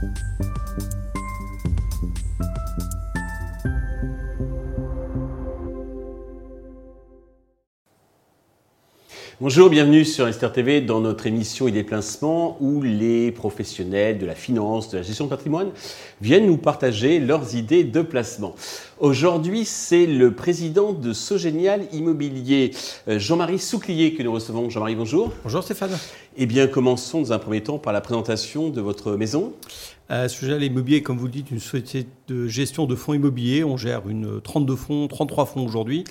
Thank you. Bonjour, bienvenue sur Esther TV dans notre émission Placement où les professionnels de la finance, de la gestion de patrimoine viennent nous partager leurs idées de placement. Aujourd'hui, c'est le président de Sogénial Immobilier, euh, Jean-Marie Souclier, que nous recevons. Jean-Marie, bonjour. Bonjour Stéphane. Eh bien, commençons dans un premier temps par la présentation de votre maison. Euh, Sogénial Immobilier, comme vous le dites, une société de gestion de fonds immobiliers. On gère une 32 fonds, 33 fonds aujourd'hui.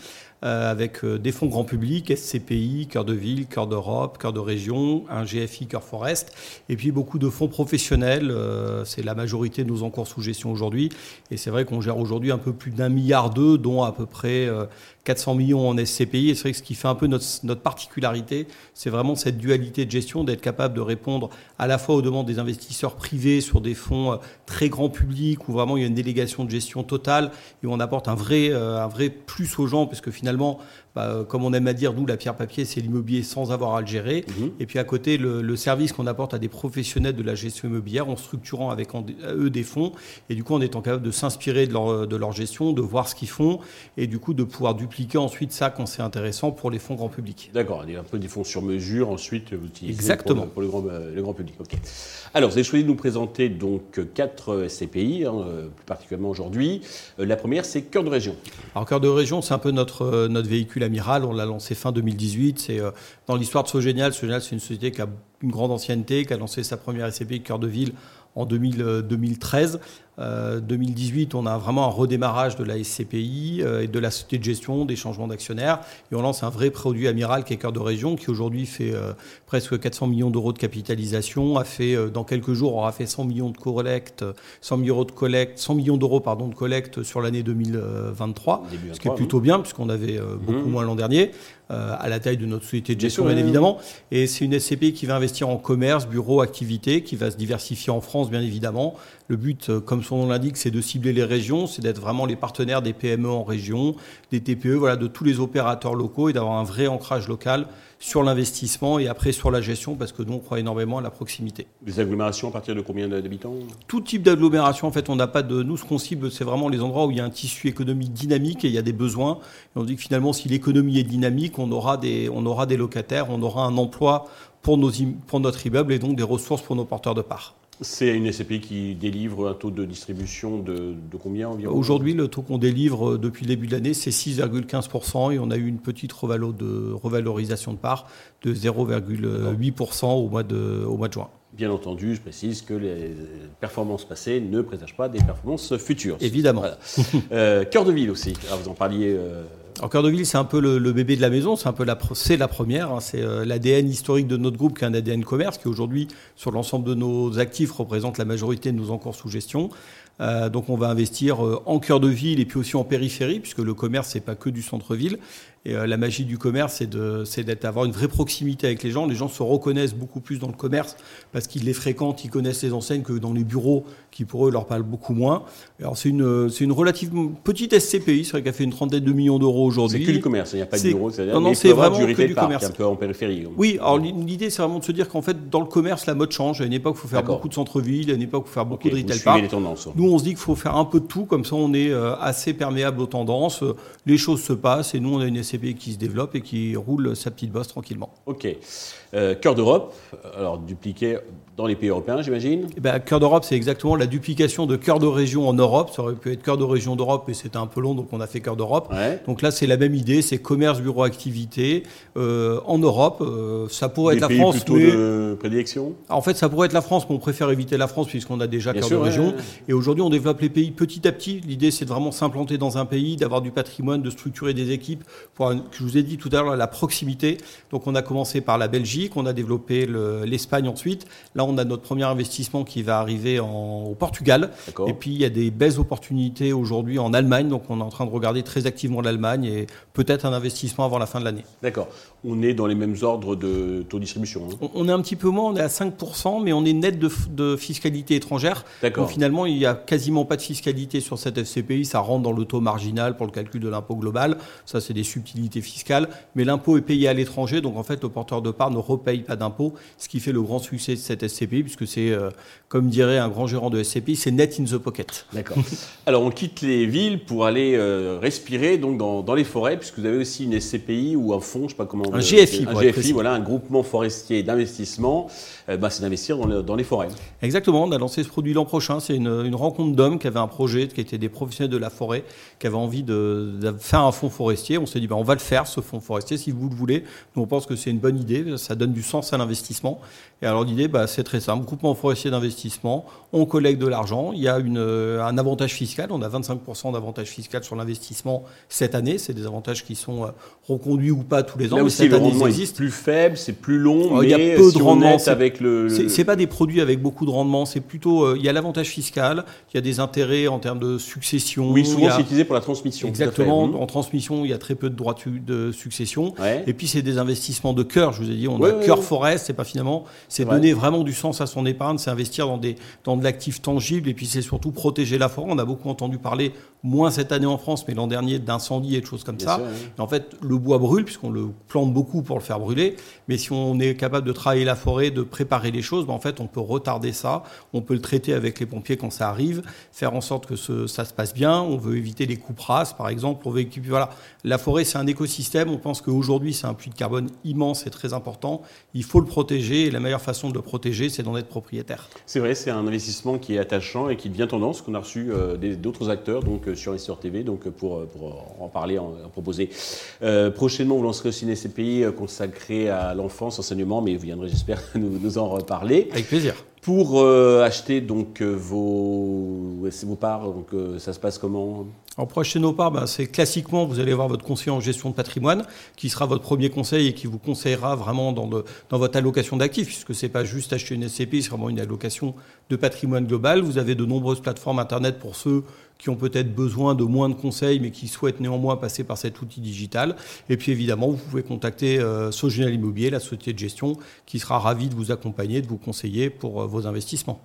Euh, avec euh, des fonds grand public, SCPI, Cœur de Ville, Cœur d'Europe, Cœur de Région, un GFI, Cœur Forest, et puis beaucoup de fonds professionnels. Euh, c'est la majorité de nos encours sous gestion aujourd'hui. Et c'est vrai qu'on gère aujourd'hui un peu plus d'un milliard d'eux, dont à peu près 400 millions en SCPI. Et c'est vrai que ce qui fait un peu notre, notre particularité, c'est vraiment cette dualité de gestion, d'être capable de répondre à la fois aux demandes des investisseurs privés sur des fonds très grand public, où vraiment il y a une délégation de gestion totale, et où on apporte un vrai, un vrai plus aux gens, puisque finalement, bah, euh, comme on aime à dire, nous, la pierre papier, c'est l'immobilier sans avoir à le gérer. Mhm. Et puis à côté, le, service qu'on apporte à des professionnels de la gestion immobilière en structurant avec eux des fonds et du coup en étant capable de s'inspirer de leur, de leur gestion, de voir ce qu'ils font et du coup de pouvoir dupliquer ensuite ça quand c'est intéressant pour les fonds grand public. D'accord, un peu des fonds sur mesure ensuite vous utilisez Exactement. Pour, le, grand, euh, le grand public. Ok. Alors vous avez choisi de nous présenter donc quatre SCPI, hein, euh, plus particulièrement aujourd'hui. La première, c'est Cœur de Région. Alors Cœur de Région, c'est un peu notre, notre véhicule On l'a lancé fin 2018. C'est euh, dans l'histoire de Sogénial. Sogénial, c'est une société qui a une grande ancienneté, qui a lancé sa première SCPI cœur de ville en 2013. 2018, euh, on a vraiment un redémarrage de la SCPI euh, et de la société de gestion, des changements d'actionnaires. Et on lance un vrai produit amiral qui est Cœur de Région, qui aujourd'hui fait euh, presque 400 millions d'euros de capitalisation, a fait, dans quelques jours, aura fait 100 millions de collecte, 100 millions de collecte, 100 millions d'euros, pardon, de collecte sur l'année 2023. ce qui est plutôt bien, puisqu'on avait beaucoup mmh. moins l'an dernier. À la taille de notre société de gestion, bien évidemment. Et c'est une SCPI qui va investir en commerce, bureau, activité, qui va se diversifier en France, bien évidemment. Le but, comme son nom l'indique, c'est de cibler les régions, c'est d'être vraiment les partenaires des PME en région, des TPE, voilà, de tous les opérateurs locaux et d'avoir un vrai ancrage local sur l'investissement et après sur la gestion parce que nous on croit énormément à la proximité. Des agglomérations à partir de combien d'habitants? Tout type d'agglomération en fait on n'a pas de nous ce qu'on cible c'est vraiment les endroits où il y a un tissu économique dynamique et il y a des besoins et on dit que finalement si l'économie est dynamique on aura des on aura des locataires on aura un emploi pour nos pour notre immeuble et donc des ressources pour nos porteurs de parts. C'est une SCPI qui délivre un taux de distribution de, combien environ? Aujourd'hui, le taux qu'on délivre euh, depuis le début de l'année, c'est 6,15% et on a eu une petite revalorisation de part de 0,8% au, au mois de juin. Bien entendu, je précise que les performances passées ne présagent pas des performances futures. Évidemment. Euh, cœur de ville aussi. Alors vous en parliez. Euh, en cœur de ville, c'est un peu le, bébé de la maison, c'est un peu la, c'est la première, hein. c'est euh, l'ADN historique de notre groupe qui est un ADN commerce qui aujourd'hui sur l'ensemble de nos actifs représente la majorité de nos encours sous gestion. Euh, donc on va investir euh, en cœur de ville et puis aussi en périphérie, puisque le commerce c'est pas que du centre-ville. Et euh, la magie du commerce, c'est de, c'est d'être avoir une vraie proximité avec les gens. Les gens se reconnaissent beaucoup plus dans le commerce parce qu'ils les fréquentent, ils connaissent les enseignes que dans les bureaux qui pour eux leur parlent beaucoup moins. Alors c'est une, une relativement petite SCPI, c'est vrai qu'elle fait une trentaine de millions d'euros aujourd'hui. C'est que du commerce, il n'y a pas de bureau, c'est-à-dire non, non, c'est vraiment que du commerce. un peu en périphérie. Oui, alors l'idée c'est vraiment de se dire qu'en fait dans le commerce la mode change. À une époque il faut faire beaucoup de centre-ville, à une époque il faut faire beaucoup de retail park. Les tendances. Nous on se dit qu'il faut faire un peu de tout, comme ça on est euh, assez perméable aux tendances. Les choses se passent et nous on a une SCPI qui se développe et qui roule sa petite bosse tranquillement. Ok. Euh, cœur d'Europe, alors dupliqué dans les pays européens, j'imagine eh ben, Cœur d'Europe, c'est exactement la duplication de cœur de région en Europe. Ça aurait pu être cœur de région d'Europe, mais c'était un peu long, donc on a fait cœur d'Europe. Donc là, c'est la même idée, c'est commerce, bureau, activité euh, en Europe. Euh, ça pourrait être la France. plutôt mais... de prédilection En fait, ça pourrait être la France, mais on préfère éviter la France puisqu'on a déjà cœur de région. Et aujourd'hui, on développe les pays petit à petit. L'idée, c'est de vraiment s'implanter dans un pays, d'avoir du patrimoine, de structurer des équipes. Pour, je vous ai dit tout à l'heure, la proximité. Donc on a commencé par la Belgique, on a développé l'Espagne ensuite. Là, on a notre premier investissement qui va arriver en, au Portugal. Et puis, il y a des belles opportunités aujourd'hui en Allemagne. Donc, on est en train de regarder très activement l'Allemagne et peut-être un investissement avant la fin de l'année. D'accord. On est dans les mêmes ordres de taux de distribution. Hein? on, est un petit peu moins, on est à 5%, mais on est net de, de fiscalité étrangère. Donc, finalement, il y a quasiment pas de fiscalité sur cette FCPI, ça rentre dans le taux marginal pour le calcul de l'impôt global. Ça, c'est des subtilités fiscales. Mais l'impôt est payé à l'étranger, donc en fait, le porteur de part ne repaye pas d'impôt, ce qui fait le grand succès de cette SCPI, puisque c'est, euh, comme dirait un grand gérant de SCPI, c'est net in the pocket. D'accord. Alors, on quitte les villes pour aller euh, respirer donc dans, les forêts, puisque vous avez aussi une SCPI ou un fonds, je ne sais pas comment. Un GFI, un GFI, voilà, un groupement forestier d'investissement. Euh, bah, c'est d'investir dans, dans, les forêts. Exactement. On a lancé ce produit l'an prochain. C'est une, une rencontre d'hommes qui avaient un projet, qui étaient des professionnels de la forêt, qui avaient envie de, faire un fonds forestier. On s'est dit, ben, on va le faire, ce fonds forestier, si vous le voulez. Nous, on pense que c'est une bonne idée. Ça donne du sens à l'investissement. Et alors, l'idée, bah, c'est très simple. Groupement forestier d'investissement, on collecte de l'argent. Il y a une, un avantage fiscal. On a 25% d'avantage fiscal sur l'investissement cette année. C'est des avantages qui sont euh, reconduits ou pas tous les ans. Là aussi, cette année, rendement est plus faible, c'est plus long. Oh, il y a peu de rendement. Avec le, C'est pas des produits avec beaucoup de rendement. C'est plutôt, euh, il y a l'avantage fiscal. Il y a des intérêts en termes de succession. Oui, souvent c'est utilisé pour la transmission. Exactement. En transmission, il y a très peu de droits de succession. Et puis c'est des investissements de cœur. Je vous ai dit, on a cœur forest. C'est pas finalement, c'est donner vraiment du sens à son épargne, c'est investir dans des dans de l'actif tangible. Et puis c'est surtout protéger la forêt. On a beaucoup entendu parler, moins cette année en France, mais l'an dernier, d'incendies et de choses comme ça. en fait, le bois brûle puisqu'on le plante beaucoup pour le faire brûler. Mais si on est capable de travailler la forêt, de préparer les choses, ben, en fait, on peut retarder ça. On peut le traiter avec les pompiers quand ça arrive, faire en sorte que ça se passe bien. On veut éviter les coupes rases, par exemple. On veut voilà. La forêt, c'est un écosystème. On pense qu'aujourd'hui, c'est un puits de carbone immense et très important. Il faut le protéger. Et la meilleure façon de le protéger, c'est d'en être propriétaire. C'est vrai, c'est un investissement qui est attachant et qui devient tendance, qu'on a reçu euh, d'autres acteurs donc, sur sur TV donc, euh, pour, en parler, en, proposer. prochainement, vous lancerez aussi une SCPI consacrée à l'enfance, enseignement, mais vous viendrez, j'espère, nous en reparler. Avec plaisir. Pour euh, acheter donc euh, vos, parts, donc, euh, ça se passe comment? Alors pour acheter nos parts, ben, c'est classiquement, vous allez voir votre conseiller en gestion de patrimoine, qui sera votre premier conseil et qui vous conseillera vraiment dans, votre allocation d'actifs, puisque c'est pas juste acheter une SCP, c'est vraiment une allocation de patrimoine global. Vous avez de nombreuses plateformes Internet pour ceux qui ont peut-être besoin de moins de conseils, mais qui souhaitent néanmoins passer par cet outil digital. Et puis évidemment, vous pouvez contacter euh, Immobilier, la société de gestion, qui sera ravie de vous accompagner, de vous conseiller pour vos investissements.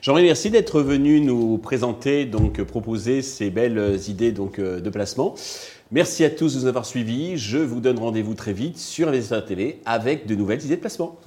Jean-Marie, merci d'être venu nous présenter, donc proposer ces belles idées donc, euh, de placement. Merci à tous de nous avoir suivis. Je vous donne rendez-vous très vite sur Investisseur TV avec de nouvelles idées de placement.